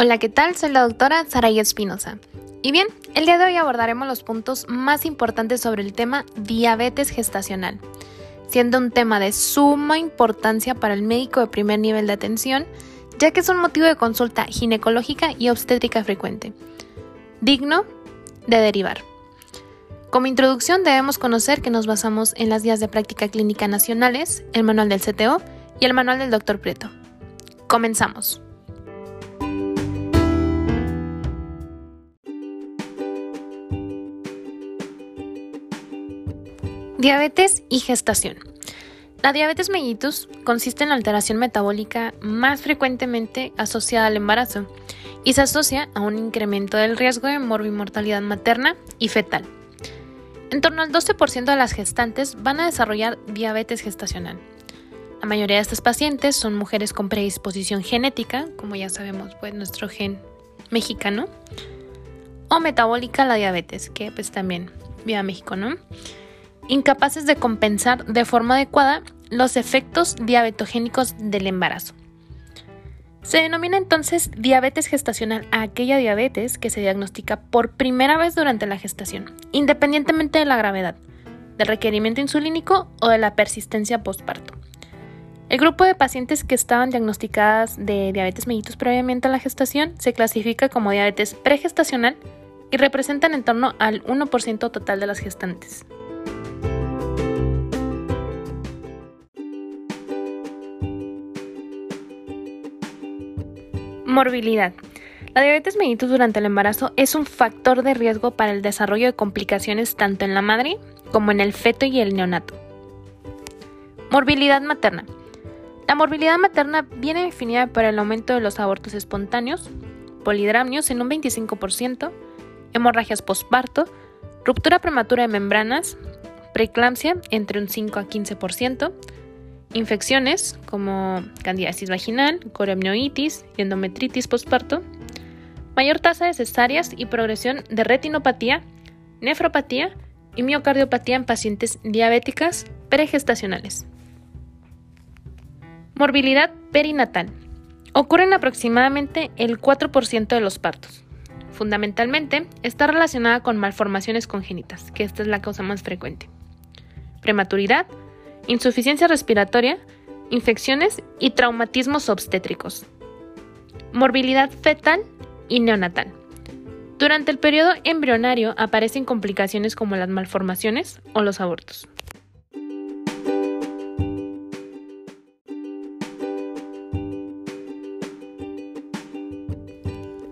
Hola, ¿qué tal? Soy la doctora Saraya Espinosa. Y bien, el día de hoy abordaremos los puntos más importantes sobre el tema diabetes gestacional, siendo un tema de suma importancia para el médico de primer nivel de atención, ya que es un motivo de consulta ginecológica y obstétrica frecuente, digno de derivar. Como introducción debemos conocer que nos basamos en las guías de práctica clínica nacionales, el manual del CTO y el manual del Dr. Prieto. Comenzamos. Diabetes y gestación. La diabetes mellitus consiste en la alteración metabólica más frecuentemente asociada al embarazo y se asocia a un incremento del riesgo de morbimortalidad materna y fetal. En torno al 12% de las gestantes van a desarrollar diabetes gestacional. La mayoría de estas pacientes son mujeres con predisposición genética, como ya sabemos, pues nuestro gen mexicano, o metabólica la diabetes, que pues también viva México, ¿no? Incapaces de compensar de forma adecuada los efectos diabetogénicos del embarazo. Se denomina entonces diabetes gestacional a aquella diabetes que se diagnostica por primera vez durante la gestación, independientemente de la gravedad, del requerimiento insulínico o de la persistencia postparto. El grupo de pacientes que estaban diagnosticadas de diabetes mellitus previamente a la gestación se clasifica como diabetes pregestacional y representan en torno al 1% total de las gestantes. Morbilidad. La diabetes mellitus durante el embarazo es un factor de riesgo para el desarrollo de complicaciones tanto en la madre como en el feto y el neonato. Morbilidad materna. La morbilidad materna viene definida por el aumento de los abortos espontáneos, polidramios en un 25%, hemorragias postparto, ruptura prematura de membranas, preeclampsia entre un 5 a 15%, infecciones como candidiasis vaginal, coremioitis y endometritis postparto, mayor tasa de cesáreas y progresión de retinopatía, nefropatía y miocardiopatía en pacientes diabéticas pregestacionales. Morbilidad perinatal. Ocurre en aproximadamente el 4% de los partos. Fundamentalmente está relacionada con malformaciones congénitas, que esta es la causa más frecuente. Prematuridad, insuficiencia respiratoria, infecciones y traumatismos obstétricos. Morbilidad fetal y neonatal. Durante el periodo embrionario aparecen complicaciones como las malformaciones o los abortos.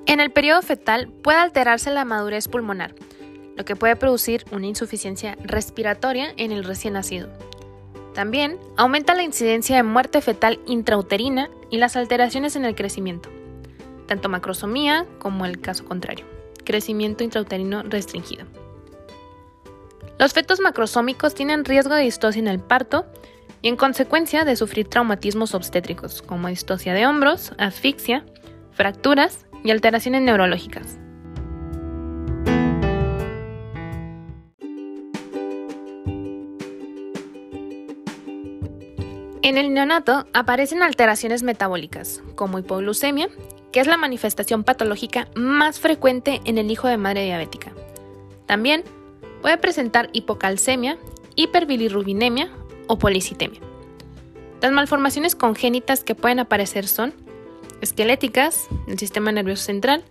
En el periodo fetal puede alterarse la madurez pulmonar, lo que puede producir una insuficiencia respiratoria en el recién nacido. También aumenta la incidencia de muerte fetal intrauterina y las alteraciones en el crecimiento, tanto macrosomía como el caso contrario, crecimiento intrauterino restringido. Los fetos macrosómicos tienen riesgo de distosia en el parto y en consecuencia de sufrir traumatismos obstétricos como distosia de hombros, asfixia, fracturas y alteraciones neurológicas. En el neonato aparecen alteraciones metabólicas, como hipoglucemia, que es la manifestación patológica más frecuente en el hijo de madre diabética. También puede presentar hipocalcemia, hiperbilirrubinemia o policitemia. Las malformaciones congénitas que pueden aparecer son esqueléticas del sistema nervioso central,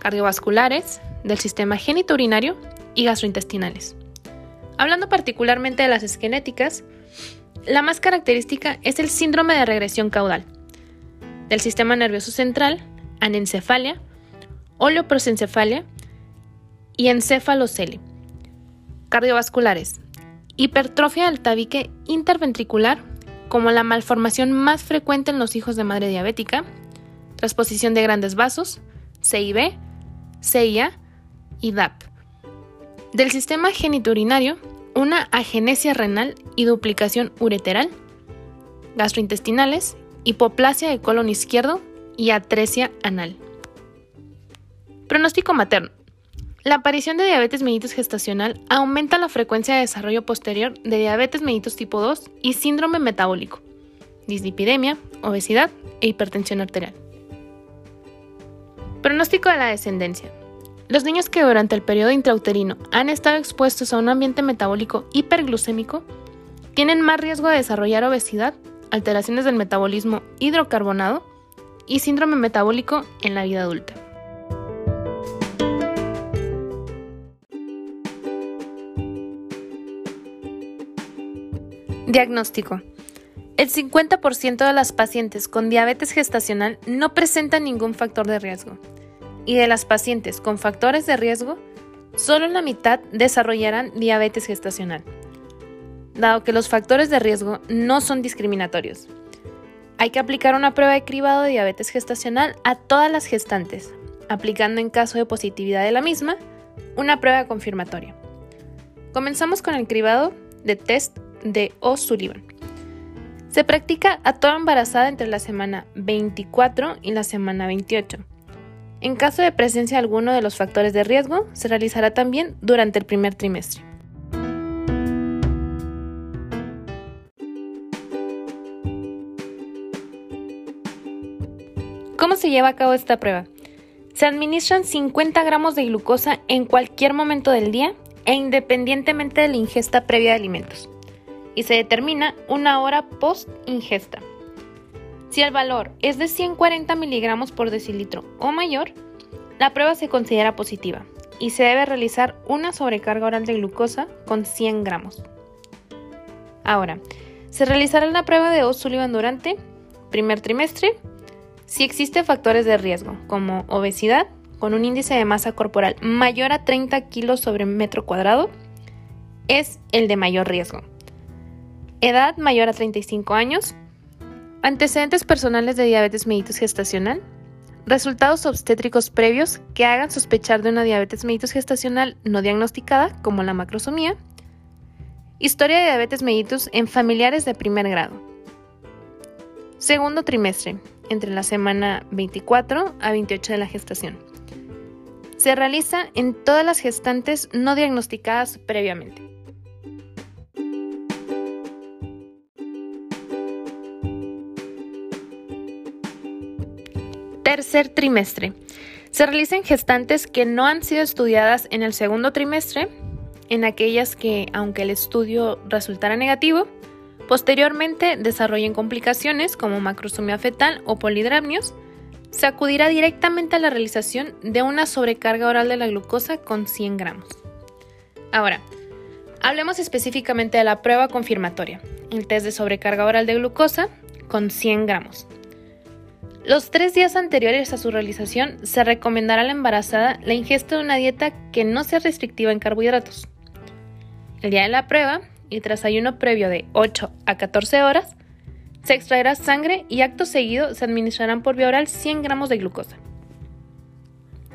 cardiovasculares, del sistema genitourinario y gastrointestinales. Hablando particularmente de las esqueléticas, la más característica es el síndrome de regresión caudal del sistema nervioso central, anencefalia, oleoprosencefalia y encefalocele. Cardiovasculares, hipertrofia del tabique interventricular como la malformación más frecuente en los hijos de madre diabética, transposición de grandes vasos, CIB, CIA y DAP. Del sistema geniturinario, una agenesia renal y duplicación ureteral, gastrointestinales, hipoplasia de colon izquierdo y atresia anal. Pronóstico materno. La aparición de diabetes mellitus gestacional aumenta la frecuencia de desarrollo posterior de diabetes mellitus tipo 2 y síndrome metabólico, dislipidemia, obesidad e hipertensión arterial. Pronóstico de la descendencia. Los niños que durante el periodo intrauterino han estado expuestos a un ambiente metabólico hiperglucémico tienen más riesgo de desarrollar obesidad, alteraciones del metabolismo hidrocarbonado y síndrome metabólico en la vida adulta. Diagnóstico. El 50% de las pacientes con diabetes gestacional no presentan ningún factor de riesgo. Y de las pacientes con factores de riesgo, solo la mitad desarrollarán diabetes gestacional. Dado que los factores de riesgo no son discriminatorios. Hay que aplicar una prueba de cribado de diabetes gestacional a todas las gestantes, aplicando en caso de positividad de la misma una prueba confirmatoria. Comenzamos con el cribado de test de O'Sullivan. Se practica a toda embarazada entre la semana 24 y la semana 28. En caso de presencia de alguno de los factores de riesgo, se realizará también durante el primer trimestre. ¿Cómo se lleva a cabo esta prueba? Se administran 50 gramos de glucosa en cualquier momento del día e independientemente de la ingesta previa de alimentos y se determina una hora post ingesta. Si el valor es de 140 miligramos por decilitro o mayor, la prueba se considera positiva y se debe realizar una sobrecarga oral de glucosa con 100 gramos. Ahora, se realizará la prueba de O'Sullivan durante primer trimestre si existe factores de riesgo como obesidad con un índice de masa corporal mayor a 30 kilos sobre metro cuadrado, es el de mayor riesgo edad mayor a 35 años, antecedentes personales de diabetes mellitus gestacional, resultados obstétricos previos que hagan sospechar de una diabetes mellitus gestacional no diagnosticada, como la macrosomía, historia de diabetes mellitus en familiares de primer grado. Segundo trimestre, entre la semana 24 a 28 de la gestación. Se realiza en todas las gestantes no diagnosticadas previamente. Tercer trimestre. Se realiza gestantes que no han sido estudiadas en el segundo trimestre, en aquellas que, aunque el estudio resultara negativo, posteriormente desarrollen complicaciones como macrosomía fetal o polidramnios, se acudirá directamente a la realización de una sobrecarga oral de la glucosa con 100 gramos. Ahora, hablemos específicamente de la prueba confirmatoria, el test de sobrecarga oral de glucosa con 100 gramos. Los tres días anteriores a su realización se recomendará a la embarazada la ingesta de una dieta que no sea restrictiva en carbohidratos. El día de la prueba, y tras ayuno previo de 8 a 14 horas, se extraerá sangre y acto seguido se administrarán por vía oral 100 gramos de glucosa.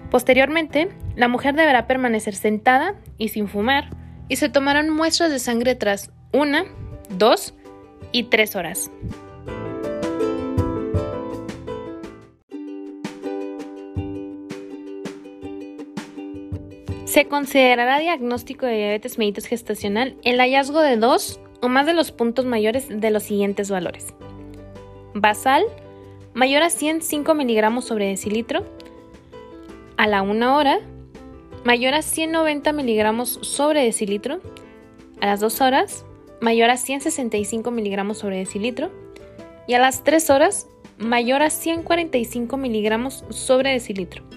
Posteriormente, la mujer deberá permanecer sentada y sin fumar y se tomarán muestras de sangre tras 1, 2 y 3 horas. Se considerará diagnóstico de diabetes mellitus gestacional el hallazgo de dos o más de los puntos mayores de los siguientes valores. Basal, mayor a 105 miligramos sobre decilitro. A la 1 hora, mayor a 190 miligramos sobre decilitro. A las 2 horas, mayor a 165 miligramos sobre decilitro. Y a las 3 horas, mayor a 145 miligramos sobre decilitro.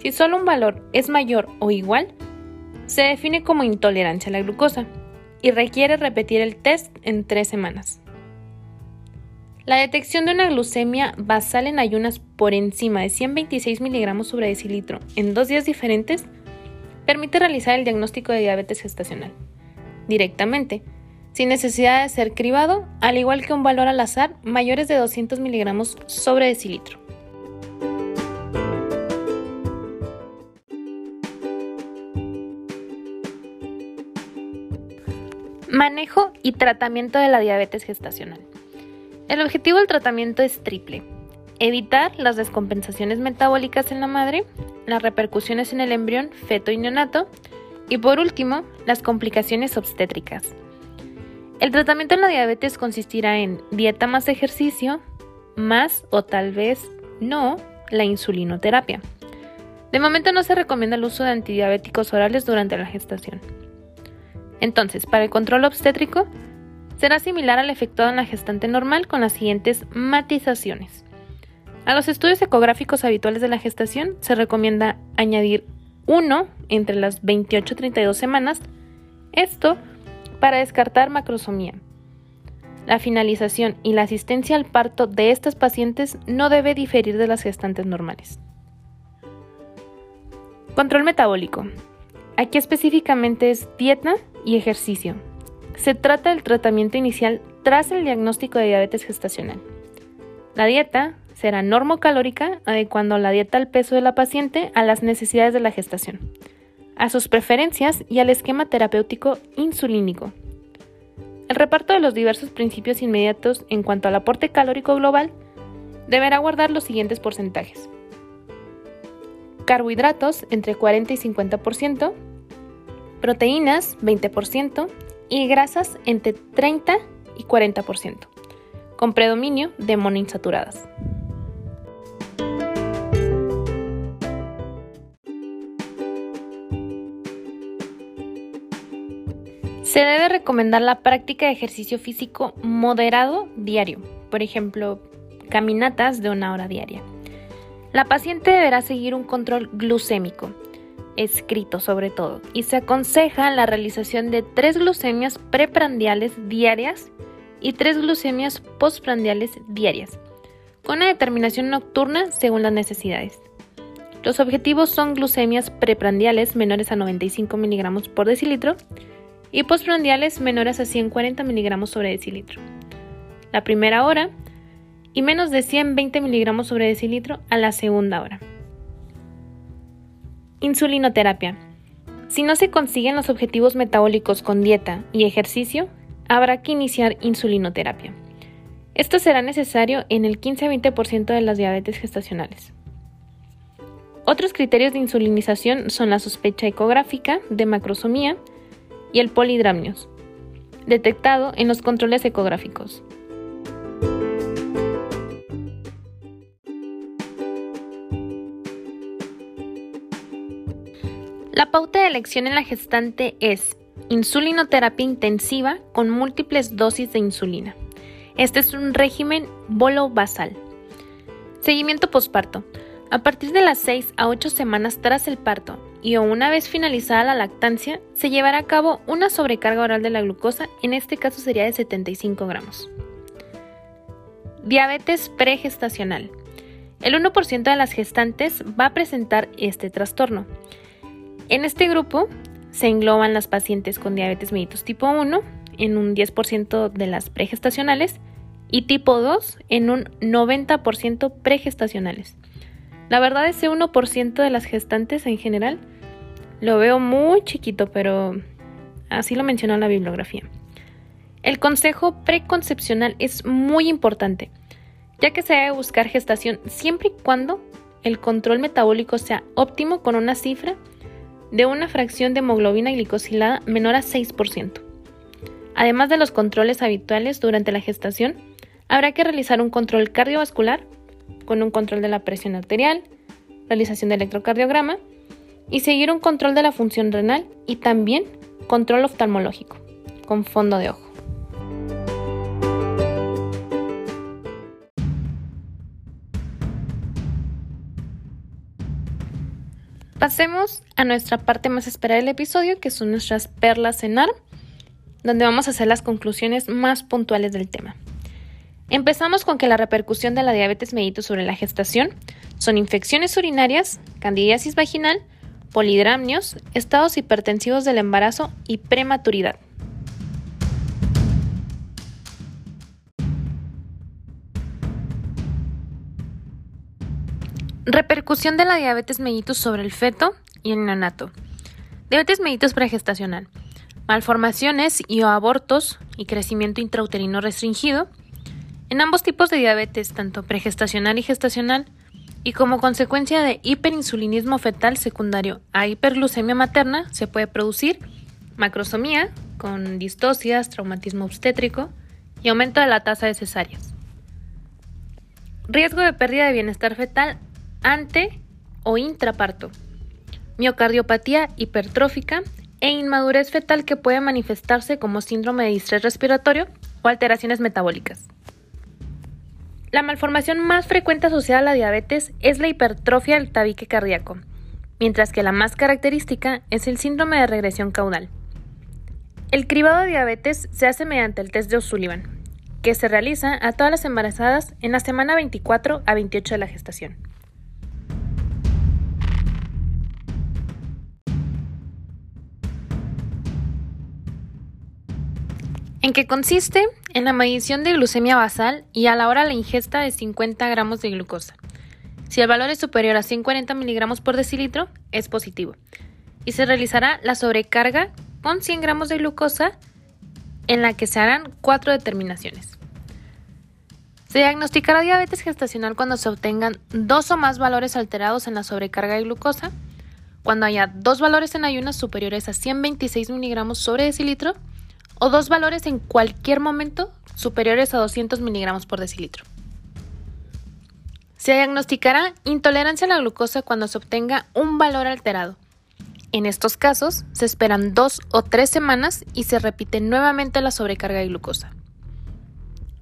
Si solo un valor es mayor o igual, se define como intolerancia a la glucosa y requiere repetir el test en tres semanas. La detección de una glucemia basal en ayunas por encima de 126 miligramos sobre decilitro en dos días diferentes permite realizar el diagnóstico de diabetes gestacional directamente, sin necesidad de ser cribado, al igual que un valor al azar mayores de 200 miligramos sobre decilitro. Manejo y tratamiento de la diabetes gestacional. El objetivo del tratamiento es triple. Evitar las descompensaciones metabólicas en la madre, las repercusiones en el embrión, feto y neonato, y por último, las complicaciones obstétricas. El tratamiento en la diabetes consistirá en dieta más ejercicio, más o tal vez no la insulinoterapia. De momento no se recomienda el uso de antidiabéticos orales durante la gestación. Entonces, para el control obstétrico, será similar al efectuado en la gestante normal con las siguientes matizaciones. A los estudios ecográficos habituales de la gestación se recomienda añadir uno entre las 28 y 32 semanas, esto para descartar macrosomía. La finalización y la asistencia al parto de estas pacientes no debe diferir de las gestantes normales. Control metabólico. Aquí específicamente es dieta y ejercicio. Se trata del tratamiento inicial tras el diagnóstico de diabetes gestacional. La dieta será normocalórica, adecuando la dieta al peso de la paciente a las necesidades de la gestación, a sus preferencias y al esquema terapéutico insulínico. El reparto de los diversos principios inmediatos en cuanto al aporte calórico global deberá guardar los siguientes porcentajes. Carbohidratos entre 40 y 50%, proteínas 20% y grasas entre 30 y 40%, con predominio de monoinsaturadas. Se debe recomendar la práctica de ejercicio físico moderado diario, por ejemplo, caminatas de una hora diaria. La paciente deberá seguir un control glucémico, escrito sobre todo, y se aconseja la realización de tres glucemias preprandiales diarias y tres glucemias postprandiales diarias, con una determinación nocturna según las necesidades. Los objetivos son glucemias preprandiales menores a 95 miligramos por decilitro y postprandiales menores a 140 miligramos sobre decilitro. La primera hora y menos de 120 miligramos sobre decilitro a la segunda hora. Insulinoterapia. Si no se consiguen los objetivos metabólicos con dieta y ejercicio, habrá que iniciar insulinoterapia. Esto será necesario en el 15 a 20% de las diabetes gestacionales. Otros criterios de insulinización son la sospecha ecográfica de macrosomía y el polidramnios, detectado en los controles ecográficos. La pauta de elección en la gestante es insulinoterapia intensiva con múltiples dosis de insulina. Este es un régimen bolo-basal. Seguimiento posparto. A partir de las 6 a 8 semanas tras el parto y o una vez finalizada la lactancia, se llevará a cabo una sobrecarga oral de la glucosa, en este caso sería de 75 gramos. Diabetes pregestacional. El 1% de las gestantes va a presentar este trastorno. En este grupo se engloban las pacientes con diabetes mellitus tipo 1 en un 10% de las pregestacionales y tipo 2 en un 90% pregestacionales. La verdad ese 1% de las gestantes en general lo veo muy chiquito, pero así lo mencionó la bibliografía. El consejo preconcepcional es muy importante, ya que se debe buscar gestación siempre y cuando el control metabólico sea óptimo con una cifra de una fracción de hemoglobina glicosilada menor a 6%. Además de los controles habituales durante la gestación, habrá que realizar un control cardiovascular con un control de la presión arterial, realización de electrocardiograma y seguir un control de la función renal y también control oftalmológico con fondo de ojo. Pasemos a nuestra parte más esperada del episodio, que son nuestras perlas en AR, donde vamos a hacer las conclusiones más puntuales del tema. Empezamos con que la repercusión de la diabetes mellitus sobre la gestación son infecciones urinarias, candidiasis vaginal, polidramnios, estados hipertensivos del embarazo y prematuridad. Repercusión de la diabetes mellitus sobre el feto y el neonato. Diabetes mellitus pregestacional. Malformaciones y abortos y crecimiento intrauterino restringido. En ambos tipos de diabetes, tanto pregestacional y gestacional, y como consecuencia de hiperinsulinismo fetal secundario a hiperglucemia materna, se puede producir macrosomía con distocias, traumatismo obstétrico y aumento de la tasa de cesáreas. Riesgo de pérdida de bienestar fetal ante o intraparto, miocardiopatía hipertrófica e inmadurez fetal que puede manifestarse como síndrome de distrés respiratorio o alteraciones metabólicas. La malformación más frecuente asociada a la diabetes es la hipertrofia del tabique cardíaco, mientras que la más característica es el síndrome de regresión caudal. El cribado de diabetes se hace mediante el test de O'Sullivan, que se realiza a todas las embarazadas en la semana 24 a 28 de la gestación. ¿En qué consiste? En la medición de glucemia basal y a la hora la ingesta de 50 gramos de glucosa. Si el valor es superior a 140 miligramos por decilitro, es positivo. Y se realizará la sobrecarga con 100 gramos de glucosa en la que se harán cuatro determinaciones. Se diagnosticará diabetes gestacional cuando se obtengan dos o más valores alterados en la sobrecarga de glucosa, cuando haya dos valores en ayunas superiores a 126 miligramos sobre decilitro o dos valores en cualquier momento superiores a 200 miligramos por decilitro. Se diagnosticará intolerancia a la glucosa cuando se obtenga un valor alterado. En estos casos, se esperan dos o tres semanas y se repite nuevamente la sobrecarga de glucosa.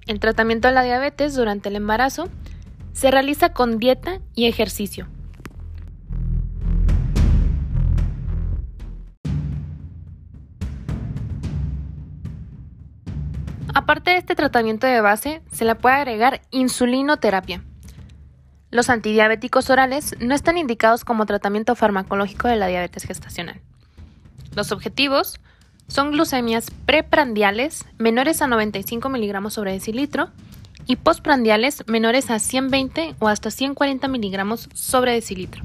El tratamiento de la diabetes durante el embarazo se realiza con dieta y ejercicio. Aparte de este tratamiento de base, se le puede agregar insulinoterapia. Los antidiabéticos orales no están indicados como tratamiento farmacológico de la diabetes gestacional. Los objetivos son glucemias preprandiales menores a 95 miligramos sobre decilitro y postprandiales menores a 120 o hasta 140 miligramos sobre decilitro.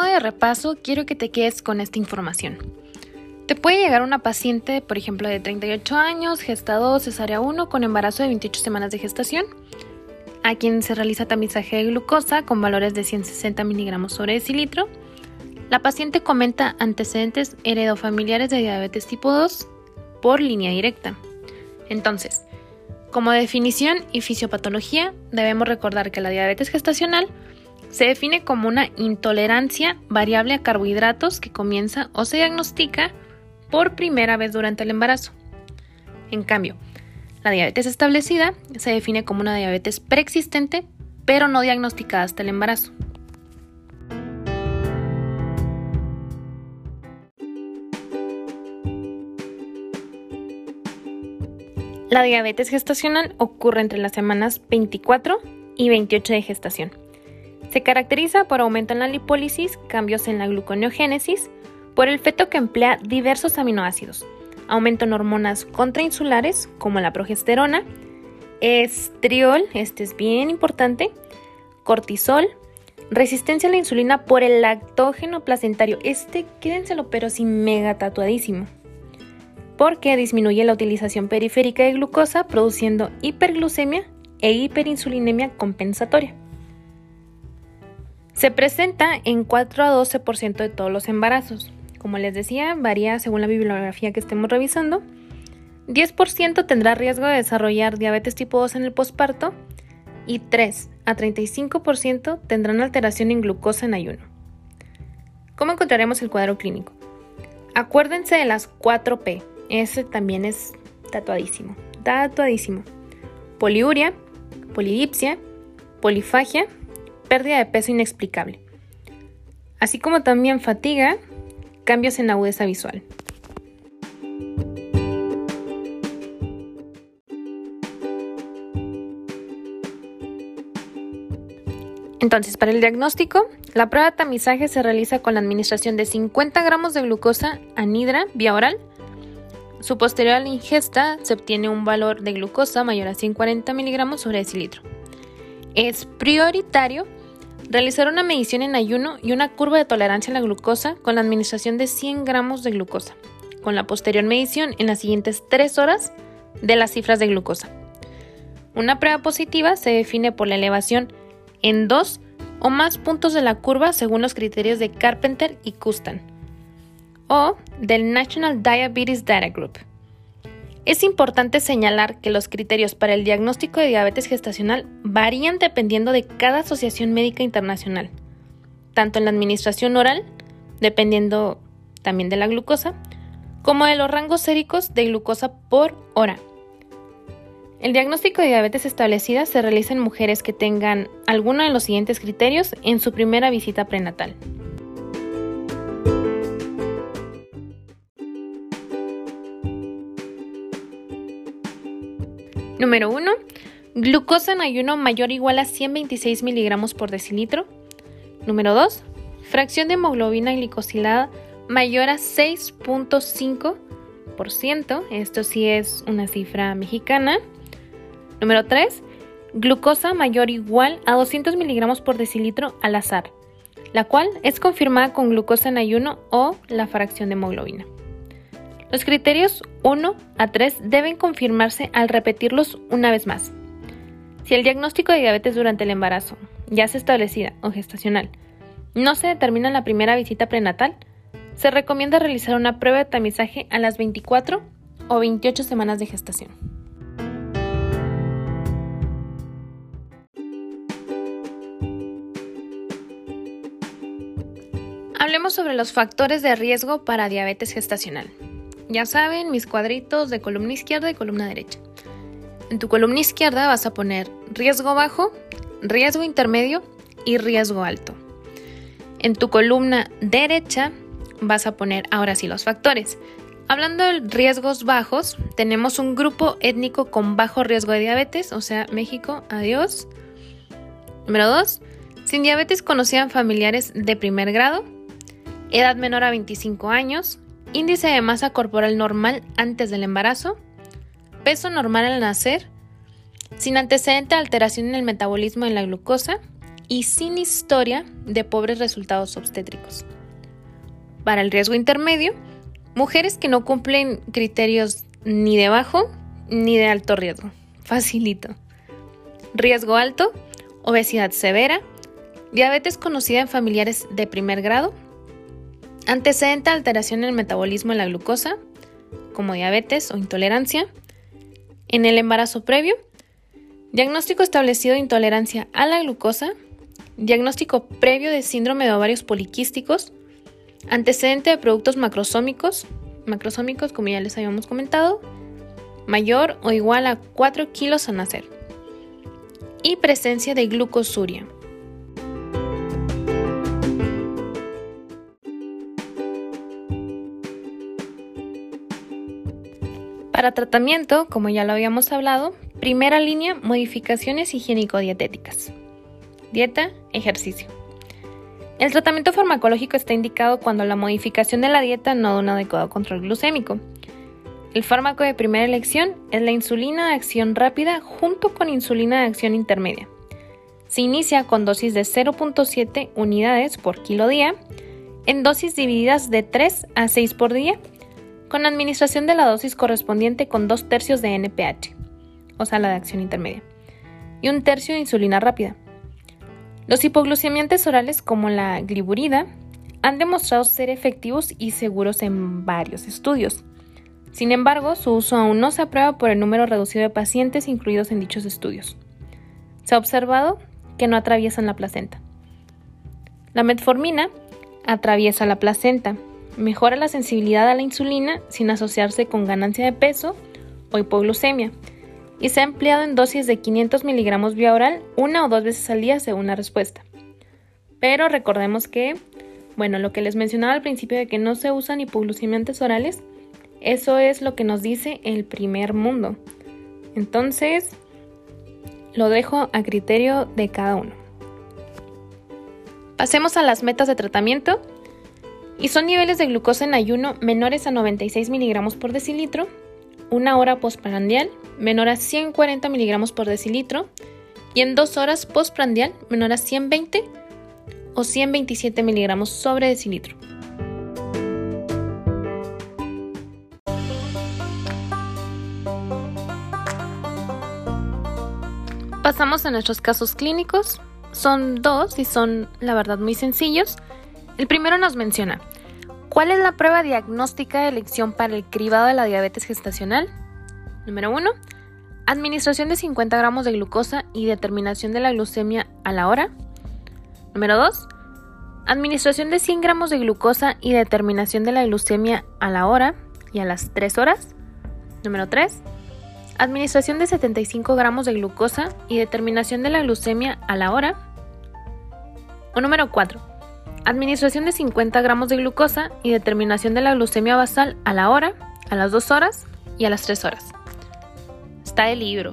Modo de repaso, quiero que te quedes con esta información. Te puede llegar una paciente, por ejemplo, de 38 años, gestado cesárea 1 con embarazo de 28 semanas de gestación, a quien se realiza tamizaje de glucosa con valores de 160 miligramos sobre decilitro. La paciente comenta antecedentes heredofamiliares de diabetes tipo 2 por línea directa. Entonces, como definición y fisiopatología, debemos recordar que la diabetes gestacional se define como una intolerancia variable a carbohidratos que comienza o se diagnostica por primera vez durante el embarazo. En cambio, la diabetes establecida se define como una diabetes preexistente pero no diagnosticada hasta el embarazo. La diabetes gestacional ocurre entre las semanas 24 y 28 de gestación. Se caracteriza por aumento en la lipólisis, cambios en la gluconeogénesis, por el feto que emplea diversos aminoácidos, aumento en hormonas contrainsulares como la progesterona, estriol, este es bien importante, cortisol, resistencia a la insulina por el lactógeno placentario, este quédenselo pero sin mega tatuadísimo, porque disminuye la utilización periférica de glucosa produciendo hiperglucemia e hiperinsulinemia compensatoria. Se presenta en 4 a 12% de todos los embarazos. Como les decía, varía según la bibliografía que estemos revisando. 10% tendrá riesgo de desarrollar diabetes tipo 2 en el posparto y 3 a 35% tendrán alteración en glucosa en ayuno. ¿Cómo encontraremos el cuadro clínico? Acuérdense de las 4P. Ese también es tatuadísimo. Tatuadísimo. Poliuria, polidipsia, polifagia pérdida de peso inexplicable, así como también fatiga, cambios en agudeza visual. Entonces, para el diagnóstico, la prueba de tamizaje se realiza con la administración de 50 gramos de glucosa anhidra vía oral. Su posterior ingesta se obtiene un valor de glucosa mayor a 140 miligramos sobre decilitro. Es prioritario Realizar una medición en ayuno y una curva de tolerancia a la glucosa con la administración de 100 gramos de glucosa, con la posterior medición en las siguientes 3 horas de las cifras de glucosa. Una prueba positiva se define por la elevación en dos o más puntos de la curva según los criterios de Carpenter y Custan o del National Diabetes Data Group. Es importante señalar que los criterios para el diagnóstico de diabetes gestacional varían dependiendo de cada asociación médica internacional, tanto en la administración oral, dependiendo también de la glucosa, como de los rangos séricos de glucosa por hora. El diagnóstico de diabetes establecida se realiza en mujeres que tengan alguno de los siguientes criterios en su primera visita prenatal. Número 1. Glucosa en ayuno mayor o igual a 126 miligramos por decilitro. Número 2. Fracción de hemoglobina glicosilada mayor a 6.5%. Esto sí es una cifra mexicana. Número 3. Glucosa mayor o igual a 200 miligramos por decilitro al azar, la cual es confirmada con glucosa en ayuno o la fracción de hemoglobina. Los criterios 1 a 3 deben confirmarse al repetirlos una vez más. Si el diagnóstico de diabetes durante el embarazo, ya sea establecida o gestacional, no se determina en la primera visita prenatal, se recomienda realizar una prueba de tamizaje a las 24 o 28 semanas de gestación. Hablemos sobre los factores de riesgo para diabetes gestacional. Ya saben, mis cuadritos de columna izquierda y columna derecha. En tu columna izquierda vas a poner riesgo bajo, riesgo intermedio y riesgo alto. En tu columna derecha vas a poner ahora sí los factores. Hablando de riesgos bajos, tenemos un grupo étnico con bajo riesgo de diabetes, o sea, México, adiós. Número 2. Sin diabetes conocían familiares de primer grado, edad menor a 25 años, índice de masa corporal normal antes del embarazo, peso normal al nacer, sin antecedente de alteración en el metabolismo de la glucosa y sin historia de pobres resultados obstétricos. Para el riesgo intermedio, mujeres que no cumplen criterios ni de bajo ni de alto riesgo. Facilito. Riesgo alto, obesidad severa, diabetes conocida en familiares de primer grado, Antecedente a alteración en el metabolismo de la glucosa, como diabetes o intolerancia. En el embarazo previo, diagnóstico establecido de intolerancia a la glucosa, diagnóstico previo de síndrome de ovarios poliquísticos, antecedente de productos macrosómicos, macrosómicos como ya les habíamos comentado, mayor o igual a 4 kilos a nacer, y presencia de glucosuria. Para tratamiento, como ya lo habíamos hablado, primera línea, modificaciones higiénico-dietéticas. Dieta, ejercicio. El tratamiento farmacológico está indicado cuando la modificación de la dieta no da un adecuado control glucémico. El fármaco de primera elección es la insulina de acción rápida junto con insulina de acción intermedia. Se inicia con dosis de 0.7 unidades por kilo día, en dosis divididas de 3 a 6 por día con administración de la dosis correspondiente con dos tercios de NPH, o sea, la de acción intermedia, y un tercio de insulina rápida. Los hipoglucemiantes orales como la gliburida han demostrado ser efectivos y seguros en varios estudios. Sin embargo, su uso aún no se aprueba por el número reducido de pacientes incluidos en dichos estudios. Se ha observado que no atraviesan la placenta. La metformina atraviesa la placenta Mejora la sensibilidad a la insulina sin asociarse con ganancia de peso o hipoglucemia y se ha empleado en dosis de 500 miligramos vía oral una o dos veces al día según la respuesta. Pero recordemos que, bueno, lo que les mencionaba al principio de que no se usan hipoglucemiantes orales, eso es lo que nos dice el primer mundo. Entonces, lo dejo a criterio de cada uno. Pasemos a las metas de tratamiento y son niveles de glucosa en ayuno menores a 96 miligramos por decilitro, una hora postprandial menor a 140 miligramos por decilitro y en dos horas postprandial menor a 120 o 127 miligramos sobre decilitro. Pasamos a nuestros casos clínicos. Son dos y son, la verdad, muy sencillos. El primero nos menciona, ¿cuál es la prueba diagnóstica de elección para el cribado de la diabetes gestacional? Número 1. Administración de 50 gramos de glucosa y determinación de la glucemia a la hora. Número 2. Administración de 100 gramos de glucosa y determinación de la glucemia a la hora y a las 3 horas. Número 3. Administración de 75 gramos de glucosa y determinación de la glucemia a la hora. O número 4. Administración de 50 gramos de glucosa y determinación de la glucemia basal a la hora, a las 2 horas y a las 3 horas. Está el libro.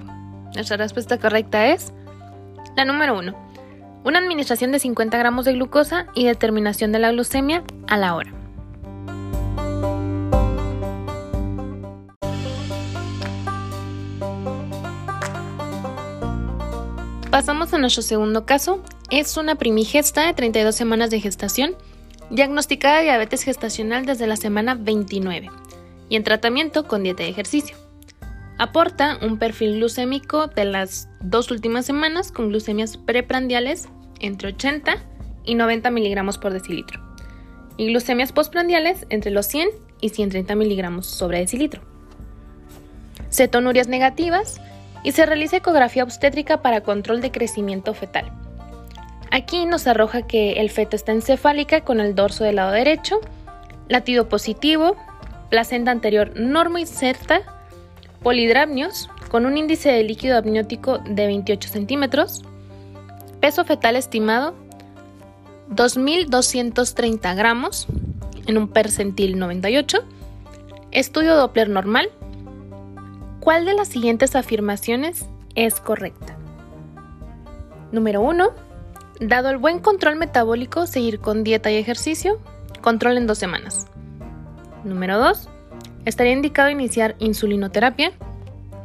Nuestra respuesta correcta es la número 1. Una administración de 50 gramos de glucosa y determinación de la glucemia a la hora. Pasamos a nuestro segundo caso. Es una primigesta de 32 semanas de gestación, diagnosticada de diabetes gestacional desde la semana 29 y en tratamiento con dieta y ejercicio. Aporta un perfil glucémico de las dos últimas semanas con glucemias preprandiales entre 80 y 90 miligramos por decilitro y glucemias postprandiales entre los 100 y 130 miligramos sobre decilitro. Cetonurias negativas y se realiza ecografía obstétrica para control de crecimiento fetal. Aquí nos arroja que el feto está encefálica con el dorso del lado derecho, latido positivo, placenta anterior inserta, polidrapnios con un índice de líquido amniótico de 28 centímetros, peso fetal estimado 2.230 gramos en un percentil 98, estudio Doppler normal. ¿Cuál de las siguientes afirmaciones es correcta? Número 1. Dado el buen control metabólico, seguir con dieta y ejercicio, control en dos semanas. Número 2. Estaría indicado iniciar insulinoterapia.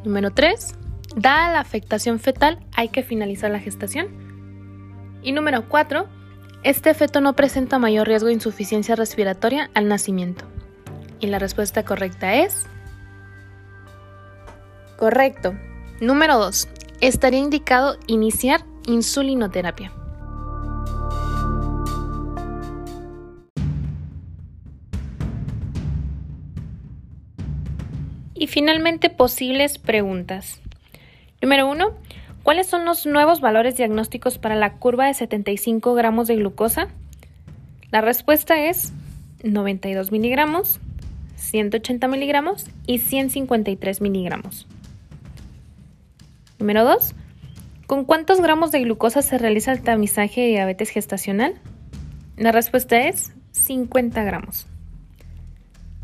Número 3. Dada la afectación fetal, hay que finalizar la gestación. Y número 4. Este feto no presenta mayor riesgo de insuficiencia respiratoria al nacimiento. Y la respuesta correcta es... Correcto. Número 2. Estaría indicado iniciar insulinoterapia. Y finalmente, posibles preguntas. Número 1. ¿Cuáles son los nuevos valores diagnósticos para la curva de 75 gramos de glucosa? La respuesta es 92 miligramos, 180 miligramos y 153 miligramos. Número 2. ¿Con cuántos gramos de glucosa se realiza el tamizaje de diabetes gestacional? La respuesta es 50 gramos.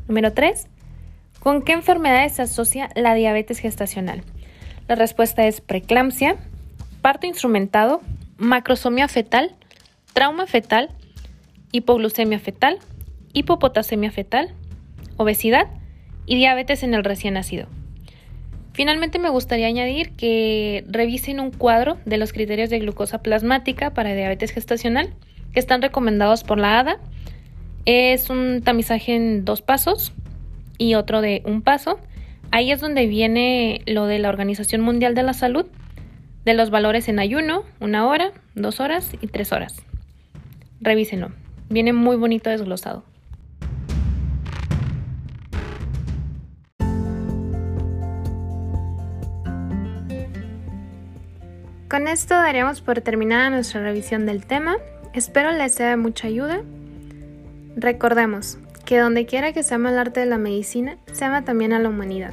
Número 3. ¿Con qué enfermedades se asocia la diabetes gestacional? La respuesta es preeclampsia, parto instrumentado, macrosomía fetal, trauma fetal, hipoglucemia fetal, hipopotasemia fetal, obesidad y diabetes en el recién nacido. Finalmente me gustaría añadir que revisen un cuadro de los criterios de glucosa plasmática para diabetes gestacional que están recomendados por la ADA. Es un tamizaje en dos pasos y otro de un paso. Ahí es donde viene lo de la Organización Mundial de la Salud, de los valores en ayuno, una hora, dos horas y tres horas. Revísenlo. Viene muy bonito desglosado. Con esto daríamos por terminada nuestra revisión del tema. Espero les sea de mucha ayuda. Recordemos, que donde quiera que se ama el arte de la medicina, se ama también a la humanidad.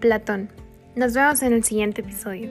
Platón. Nos vemos en el siguiente episodio.